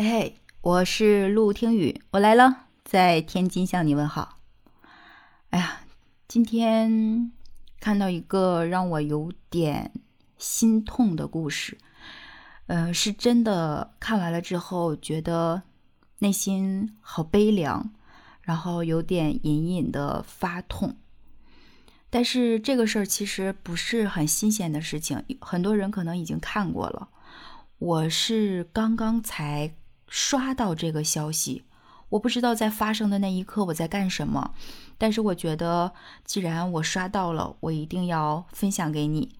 嘿嘿，我是陆听雨，我来了，在天津向你问好。哎呀，今天看到一个让我有点心痛的故事，呃，是真的看完了之后觉得内心好悲凉，然后有点隐隐的发痛。但是这个事儿其实不是很新鲜的事情，很多人可能已经看过了。我是刚刚才。刷到这个消息，我不知道在发生的那一刻我在干什么，但是我觉得既然我刷到了，我一定要分享给你。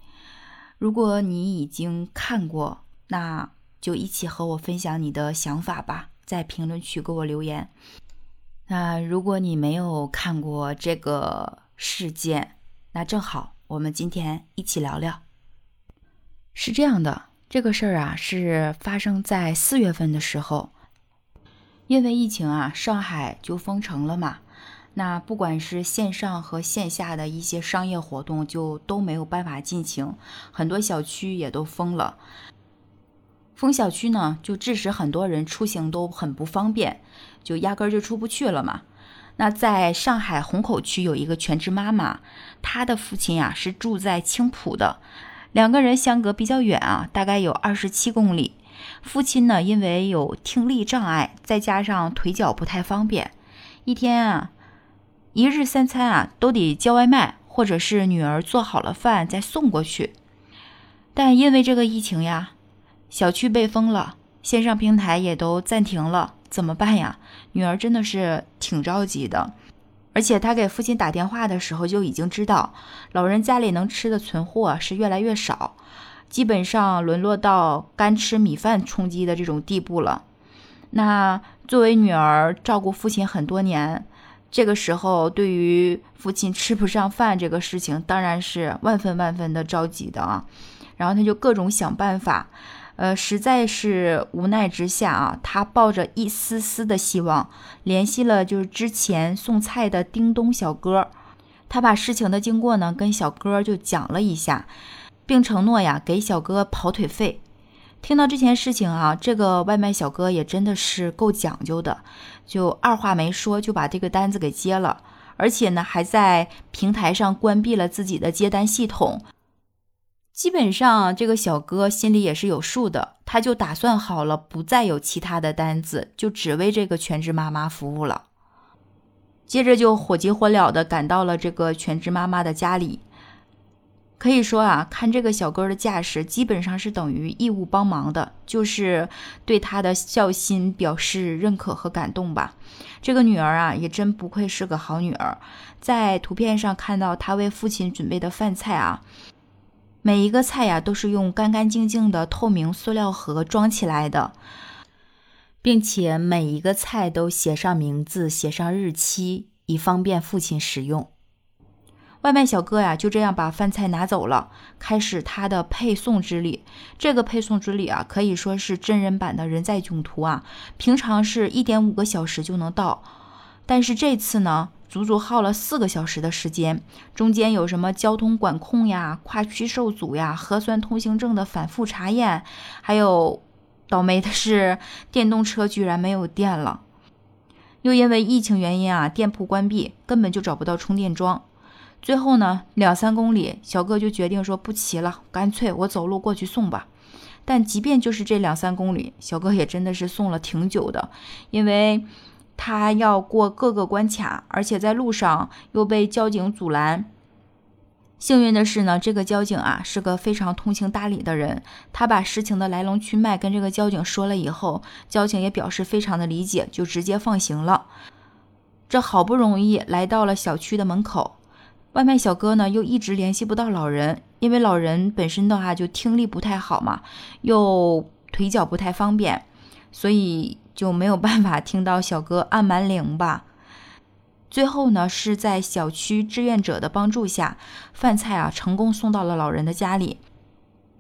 如果你已经看过，那就一起和我分享你的想法吧，在评论区给我留言。那如果你没有看过这个事件，那正好我们今天一起聊聊。是这样的。这个事儿啊，是发生在四月份的时候，因为疫情啊，上海就封城了嘛。那不管是线上和线下的一些商业活动，就都没有办法进行，很多小区也都封了。封小区呢，就致使很多人出行都很不方便，就压根儿就出不去了嘛。那在上海虹口区有一个全职妈妈，她的父亲呀是住在青浦的。两个人相隔比较远啊，大概有二十七公里。父亲呢，因为有听力障碍，再加上腿脚不太方便，一天啊，一日三餐啊都得叫外卖，或者是女儿做好了饭再送过去。但因为这个疫情呀，小区被封了，线上平台也都暂停了，怎么办呀？女儿真的是挺着急的。而且他给父亲打电话的时候就已经知道，老人家里能吃的存货是越来越少，基本上沦落到干吃米饭充饥的这种地步了。那作为女儿照顾父亲很多年，这个时候对于父亲吃不上饭这个事情，当然是万分万分的着急的啊。然后他就各种想办法。呃，实在是无奈之下啊，他抱着一丝丝的希望，联系了就是之前送菜的叮咚小哥，他把事情的经过呢跟小哥就讲了一下，并承诺呀给小哥跑腿费。听到这件事情啊，这个外卖小哥也真的是够讲究的，就二话没说就把这个单子给接了，而且呢还在平台上关闭了自己的接单系统。基本上，这个小哥心里也是有数的，他就打算好了，不再有其他的单子，就只为这个全职妈妈服务了。接着就火急火燎的赶到了这个全职妈妈的家里。可以说啊，看这个小哥的架势，基本上是等于义务帮忙的，就是对他的孝心表示认可和感动吧。这个女儿啊，也真不愧是个好女儿。在图片上看到她为父亲准备的饭菜啊。每一个菜呀，都是用干干净净的透明塑料盒装起来的，并且每一个菜都写上名字、写上日期，以方便父亲使用。外卖小哥呀，就这样把饭菜拿走了，开始他的配送之旅。这个配送之旅啊，可以说是真人版的人在囧途啊。平常是一点五个小时就能到，但是这次呢？足足耗了四个小时的时间，中间有什么交通管控呀、跨区受阻呀、核酸通行证的反复查验，还有倒霉的是电动车居然没有电了，又因为疫情原因啊，店铺关闭，根本就找不到充电桩。最后呢，两三公里，小哥就决定说不骑了，干脆我走路过去送吧。但即便就是这两三公里，小哥也真的是送了挺久的，因为。他要过各个关卡，而且在路上又被交警阻拦。幸运的是呢，这个交警啊是个非常通情达理的人。他把事情的来龙去脉跟这个交警说了以后，交警也表示非常的理解，就直接放行了。这好不容易来到了小区的门口，外卖小哥呢又一直联系不到老人，因为老人本身的话就听力不太好嘛，又腿脚不太方便，所以。就没有办法听到小哥按门铃吧？最后呢，是在小区志愿者的帮助下，饭菜啊成功送到了老人的家里。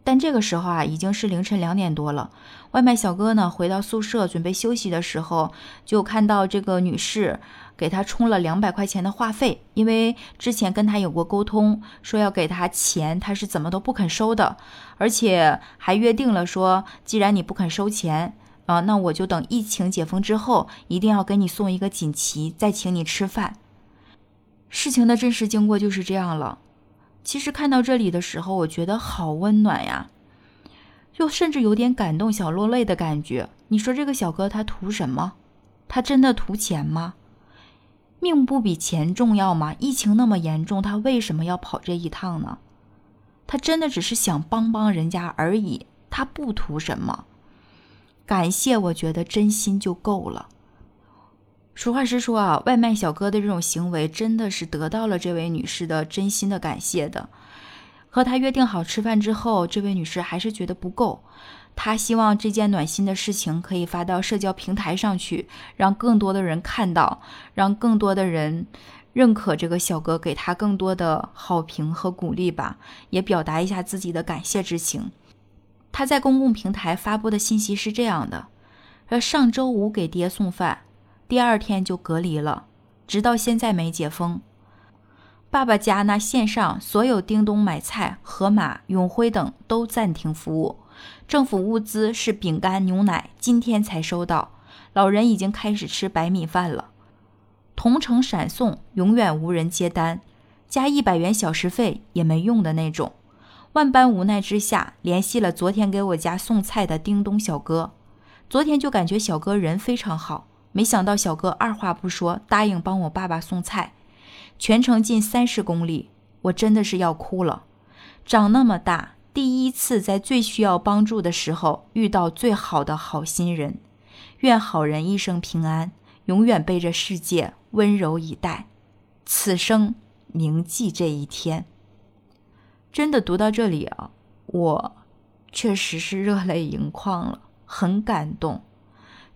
但这个时候啊，已经是凌晨两点多了。外卖小哥呢，回到宿舍准备休息的时候，就看到这个女士给他充了两百块钱的话费，因为之前跟他有过沟通，说要给他钱，他是怎么都不肯收的，而且还约定了说，既然你不肯收钱。啊，那我就等疫情解封之后，一定要给你送一个锦旗，再请你吃饭。事情的真实经过就是这样了。其实看到这里的时候，我觉得好温暖呀，就甚至有点感动，小落泪的感觉。你说这个小哥他图什么？他真的图钱吗？命不比钱重要吗？疫情那么严重，他为什么要跑这一趟呢？他真的只是想帮帮人家而已，他不图什么。感谢，我觉得真心就够了。实话实说啊，外卖小哥的这种行为真的是得到了这位女士的真心的感谢的。和他约定好吃饭之后，这位女士还是觉得不够，她希望这件暖心的事情可以发到社交平台上去，让更多的人看到，让更多的人认可这个小哥，给他更多的好评和鼓励吧，也表达一下自己的感谢之情。他在公共平台发布的信息是这样的：，呃，上周五给爹送饭。第二天就隔离了，直到现在没解封。爸爸家那线上所有叮咚买菜、盒马、永辉等都暂停服务。政府物资是饼干、牛奶，今天才收到。老人已经开始吃白米饭了。同城闪送永远无人接单，加一百元小时费也没用的那种。万般无奈之下，联系了昨天给我家送菜的叮咚小哥。昨天就感觉小哥人非常好。没想到小哥二话不说答应帮我爸爸送菜，全程近三十公里，我真的是要哭了。长那么大，第一次在最需要帮助的时候遇到最好的好心人。愿好人一生平安，永远被这世界温柔以待，此生铭记这一天。真的读到这里啊，我确实是热泪盈眶了，很感动。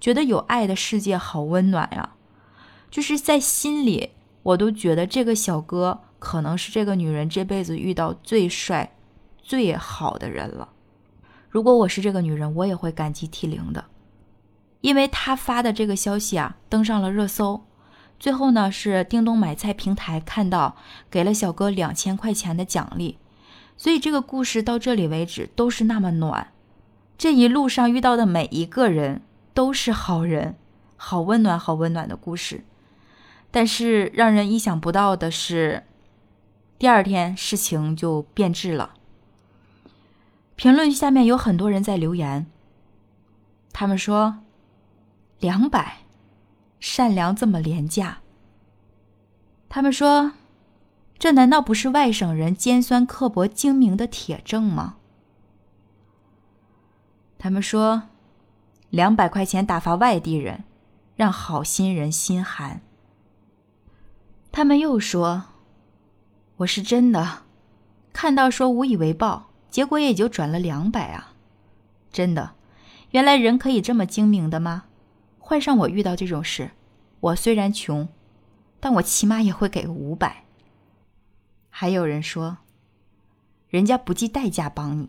觉得有爱的世界好温暖呀，就是在心里，我都觉得这个小哥可能是这个女人这辈子遇到最帅、最好的人了。如果我是这个女人，我也会感激涕零的，因为他发的这个消息啊，登上了热搜。最后呢，是叮咚买菜平台看到，给了小哥两千块钱的奖励。所以这个故事到这里为止都是那么暖。这一路上遇到的每一个人。都是好人，好温暖，好温暖的故事。但是让人意想不到的是，第二天事情就变质了。评论下面有很多人在留言，他们说：“两百，善良这么廉价。”他们说：“这难道不是外省人尖酸刻薄、精明的铁证吗？”他们说。两百块钱打发外地人，让好心人心寒。他们又说：“我是真的，看到说无以为报，结果也就转了两百啊！真的，原来人可以这么精明的吗？换上我遇到这种事，我虽然穷，但我起码也会给个五百。”还有人说：“人家不计代价帮你，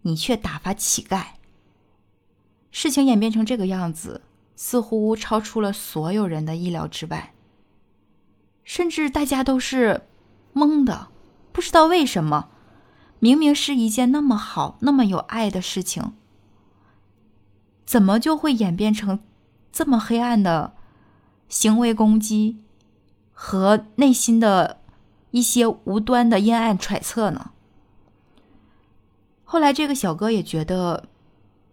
你却打发乞丐。”事情演变成这个样子，似乎超出了所有人的意料之外，甚至大家都是懵的，不知道为什么，明明是一件那么好、那么有爱的事情，怎么就会演变成这么黑暗的行为攻击和内心的一些无端的阴暗揣测呢？后来，这个小哥也觉得。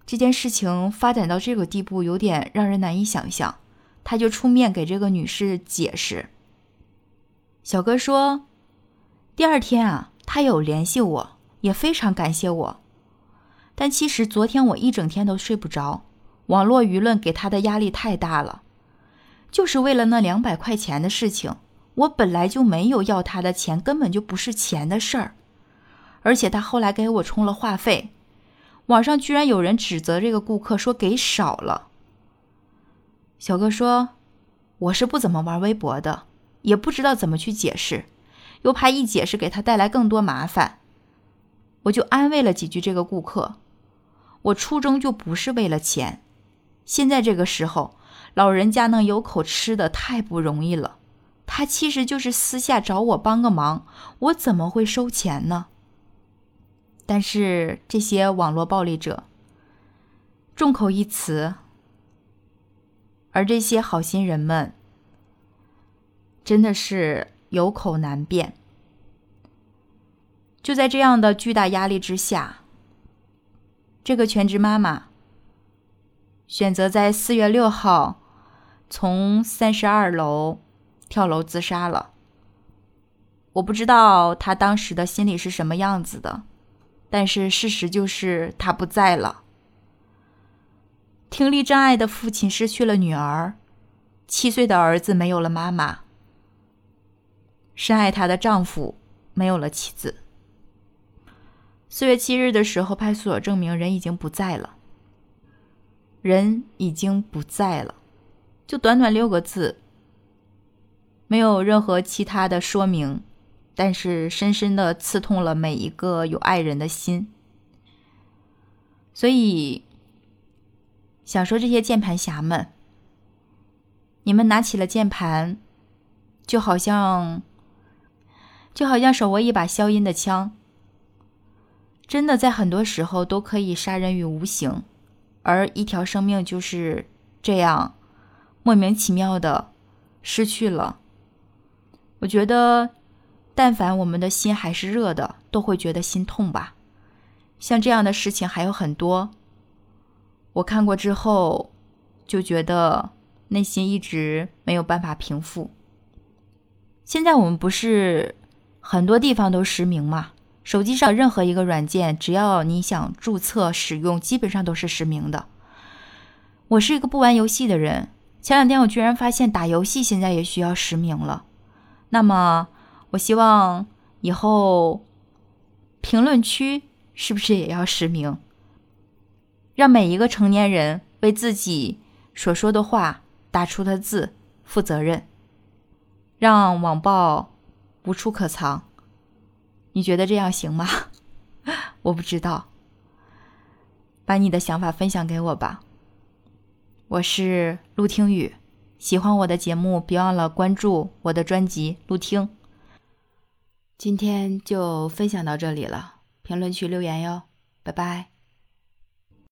这件事情发展到这个地步，有点让人难以想象。他就出面给这个女士解释。小哥说，第二天啊，他有联系我，也非常感谢我。但其实昨天我一整天都睡不着，网络舆论给他的压力太大了，就是为了那两百块钱的事情。我本来就没有要他的钱，根本就不是钱的事儿。而且他后来给我充了话费。网上居然有人指责这个顾客说给少了。小哥说：“我是不怎么玩微博的，也不知道怎么去解释，又怕一解释给他带来更多麻烦，我就安慰了几句这个顾客。我初衷就不是为了钱，现在这个时候，老人家能有口吃的太不容易了。他其实就是私下找我帮个忙，我怎么会收钱呢？”但是这些网络暴力者，众口一词，而这些好心人们真的是有口难辩。就在这样的巨大压力之下，这个全职妈妈选择在四月六号从三十二楼跳楼自杀了。我不知道他当时的心里是什么样子的，但是事实就是他不在了。听力障碍的父亲失去了女儿，七岁的儿子没有了妈妈，深爱他的丈夫没有了妻子。四月七日的时候，派出所证明人已经不在了，人已经不在了，就短短六个字，没有任何其他的说明，但是深深的刺痛了每一个有爱人的心，所以。想说这些键盘侠们，你们拿起了键盘，就好像，就好像手握一把消音的枪，真的在很多时候都可以杀人于无形，而一条生命就是这样莫名其妙的失去了。我觉得，但凡我们的心还是热的，都会觉得心痛吧。像这样的事情还有很多。我看过之后，就觉得内心一直没有办法平复。现在我们不是很多地方都实名嘛？手机上任何一个软件，只要你想注册使用，基本上都是实名的。我是一个不玩游戏的人，前两天我居然发现打游戏现在也需要实名了。那么，我希望以后评论区是不是也要实名？让每一个成年人为自己所说的话、打出的字负责任，让网暴无处可藏。你觉得这样行吗？我不知道，把你的想法分享给我吧。我是陆听雨，喜欢我的节目，别忘了关注我的专辑《录听》。今天就分享到这里了，评论区留言哟，拜拜。